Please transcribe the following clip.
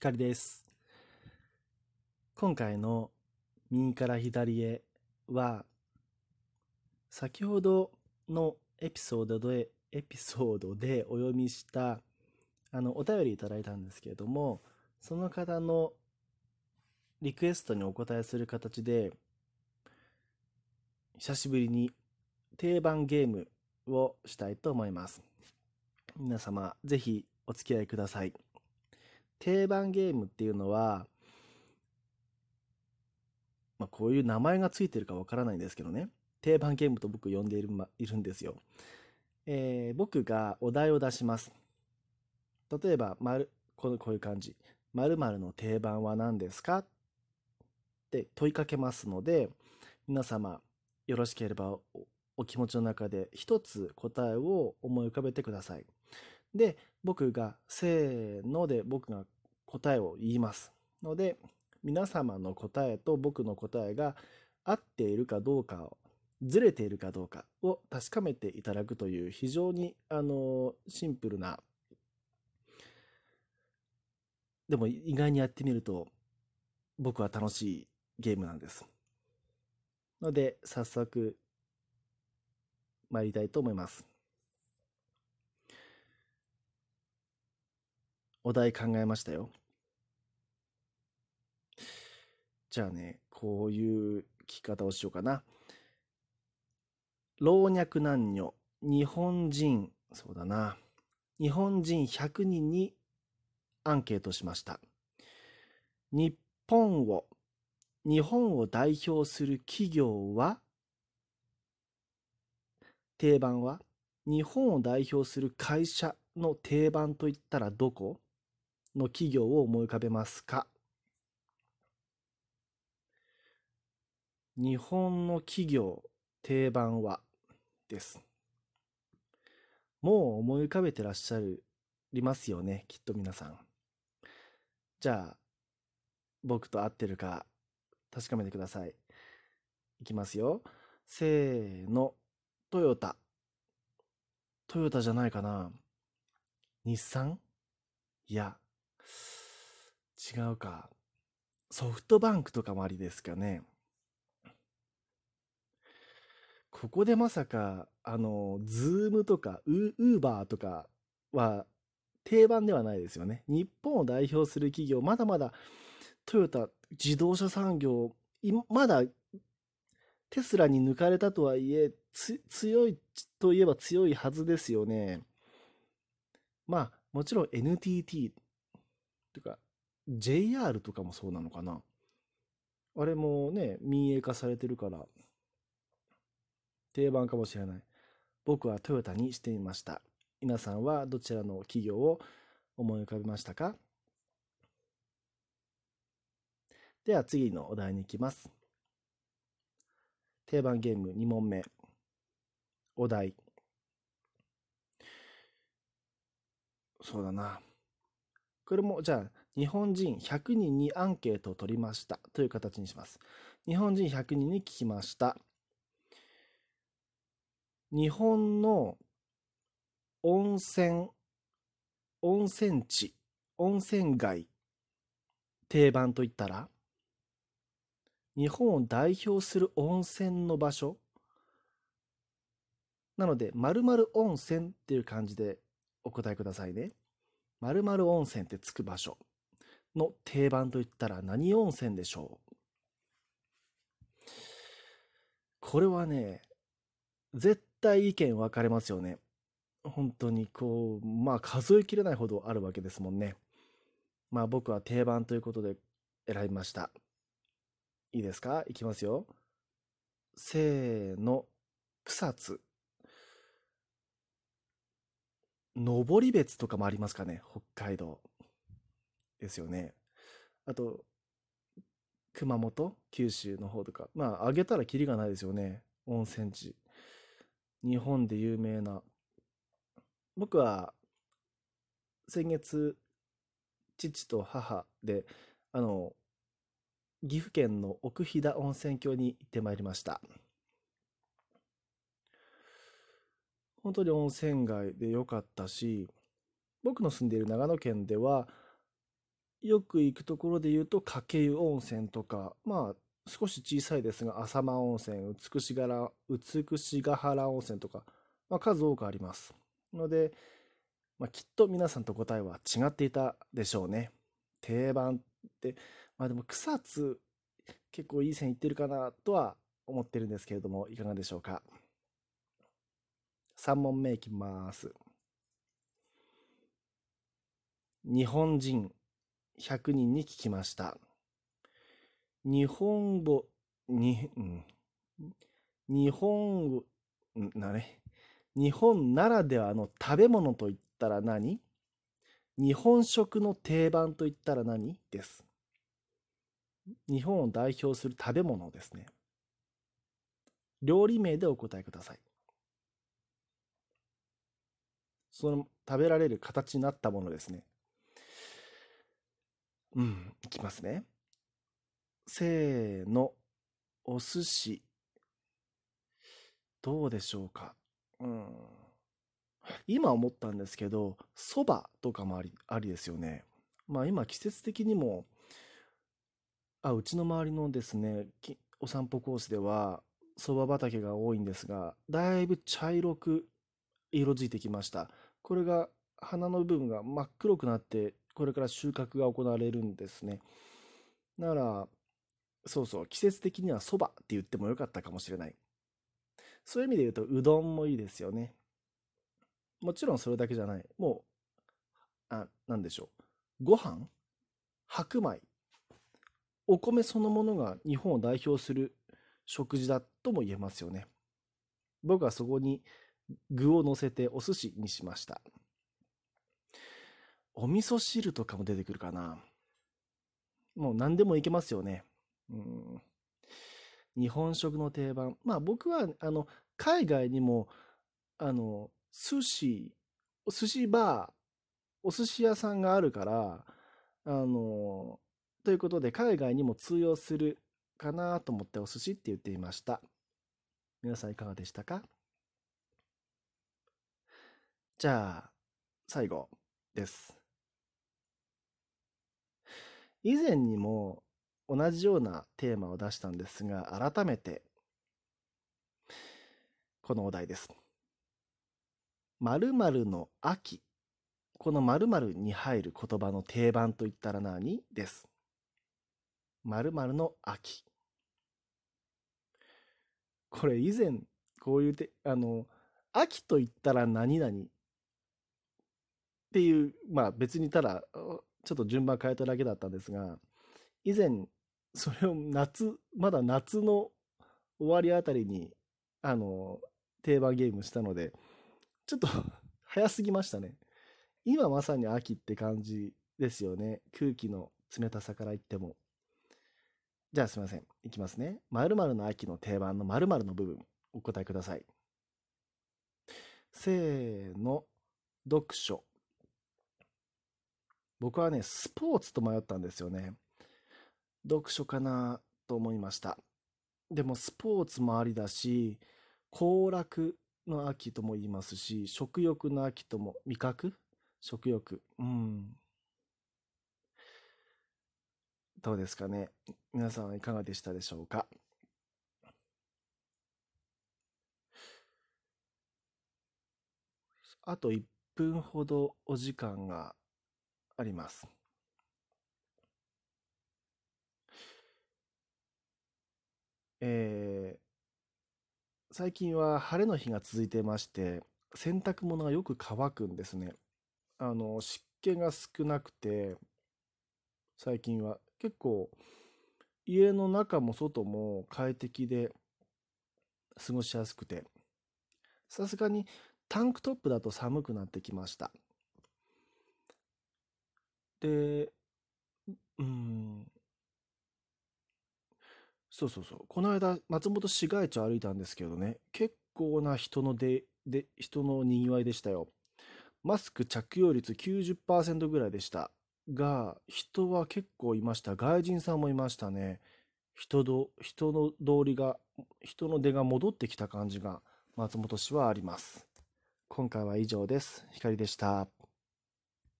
光です。今回の右から左へは、先ほどのエピソードで、エピソードでお読みした、あの、お便りいただいたんですけれども、その方のリクエストにお答えする形で、久しぶりに定番ゲームをしたいと思います。皆様、ぜひお付き合いください。定番ゲームっていうのは、まあ、こういう名前がついてるかわからないんですけどね。定番ゲームと僕呼んでいる,、ま、いるんですよ。えー僕がお題を出します。例えば、まるこのこういう感じ。〇〇の定番は何ですか？って問いかけますので、皆様、よろしければおお気持ちの中で一つ答えを思い浮かべてください。で、僕がせーので僕が答えを言います。ので、皆様の答えと僕の答えが合っているかどうかを、ずれているかどうかを確かめていただくという非常にあのシンプルな、でも意外にやってみると僕は楽しいゲームなんです。ので、早速参りたいと思います。お題考えましたよ。じゃあね、こういう聞き方をしようかな。老若男女、日本人、そうだな。日本人100人にアンケートしました。日本を、日本を代表する企業は？定番は？日本を代表する会社の定番といったらどこ？の企業を思い浮かべますか？日本の企業定番はです。もう思い浮かべてらっしゃるりますよね、きっと皆さん。じゃあ、僕と合ってるか確かめてください。いきますよ。せーの。トヨタ。トヨタじゃないかな。日産？いや、違うか。ソフトバンクとかもありですかね。ここでまさか、あの、ズームとか、ウーバーとかは定番ではないですよね。日本を代表する企業、まだまだトヨタ、自動車産業、まだテスラに抜かれたとはいえ、強いといえば強いはずですよね。まあ、もちろん NTT とか JR とかもそうなのかな？あれもね、民営化されてるから、定番かもしれない。僕はトヨタにしてみました。皆さんはどちらの企業を思い浮かべましたか？では次のお題に行きます。定番ゲーム2問目。お題。そうだな。これも、じゃあ、日本人100人にアンケートを取りましたという形にします。日本人100人に聞きました。日本の温泉、温泉地、温泉街、定番といったら日本を代表する温泉の場所なので、〇〇温泉っていう感じでお答えくださいね。〇〇温泉ってつく場所の定番といったら何温泉でしょう？これはね、絶対意見分かれますよね。本当にこう、まあ数えきれないほどあるわけですもんね。まあ僕は定番ということで選びました。いいですか？いきますよ。せーの、草津。登別とかもありますかね北海道。ですよね。あと、熊本九州の方とか。まあ、あげたらキリがないですよね。温泉地。日本で有名な。僕は、先月、父と母で、あの、岐阜県の奥飛騨温泉郷に行ってまいりました。本当に温泉街で良かったし、僕の住んでいる長野県では、よく行くところで言うと、かけ湯温泉とか、まあ、少し小さいですが、浅間温泉、美しがら、美しが原温泉とか、まあ、数多くあります。ので、まあ、きっと皆さんと答えは違っていたでしょうね。定番って、まあでも草津結構いい線いってるかなとは思ってるんですけれども、いかがでしょうか？3問目いきます。日本人100人に聞きました。日本語、に、うん、日本語、なれ、日本ならではの食べ物といったら何？日本食の定番といったら何です。日本を代表する食べ物ですね。料理名でお答えください。その食べられる形になったものですね。うん、いきますね。せーの、お寿司。どうでしょうか。うん。今思ったんですけど、蕎麦とかもあり、ありですよね。まあ今季節的にも、あ、うちの周りのですね、お散歩コースでは、蕎麦畑が多いんですが、だいぶ茶色く色づいてきました。これが花の部分が真っ黒くなって、これから収穫が行われるんですね。なら、そうそう、季節的には蕎麦って言ってもよかったかもしれない。そういう意味で言うと、うどんもいいですよね。もちろんそれだけじゃない。もう、あ、なんでしょう。ご飯？白米？お米そのものが日本を代表する食事だとも言えますよね。僕はそこに具を乗せてお寿司にしました。お味噌汁とかも出てくるかな。もう何でもいけますよね。うん。日本食の定番。まあ僕は、あの、海外にも、あの、寿司、寿司バー、お寿司屋さんがあるから、あの、ということで海外にも通用するかなと思ってお寿司って言っていました。皆さんいかがでしたか？じゃあ、最後です。以前にも同じようなテーマを出したんですが、改めて、このお題です。〇〇の秋。この〇〇に入る言葉の定番といったら何です？〇〇の秋。これ以前、こういうて、あの、秋と言ったら何々っていう、まあ別にただ、ちょっと順番変えただけだったんですが、以前、それを夏、まだ夏の終わりあたりに、あの、定番ゲームしたので、ちょっと 早すぎましたね。今まさに秋って感じですよね。空気の冷たさから言っても。じゃあすいません。いきますね。〇〇の秋の定番の〇〇の部分、お答えください。せーの、読書。僕はね、スポーツと迷ったんですよね。読書かなと思いました。でもスポーツもありだし、行楽の秋とも言いますし、食欲の秋とも、味覚？食欲。うん。どうですかね？皆さんはいかがでしたでしょうか？あと1分ほどお時間があります。えー、最近は晴れの日が続いてまして、洗濯物がよく乾くんですね。あの、湿気が少なくて、最近は結構家の中も外も快適で過ごしやすくて、さすがにタンクトップだと寒くなってきました。で、うん、そうそうそう。この間、松本市街地を歩いたんですけどね、結構な人ので、で、人の賑わいでしたよ。マスク着用率90%ぐらいでした。が、人は結構いました。外人さんもいましたね。人ど、人の通りが、人の出が戻ってきた感じが松本市はあります。今回は以上です。光でした。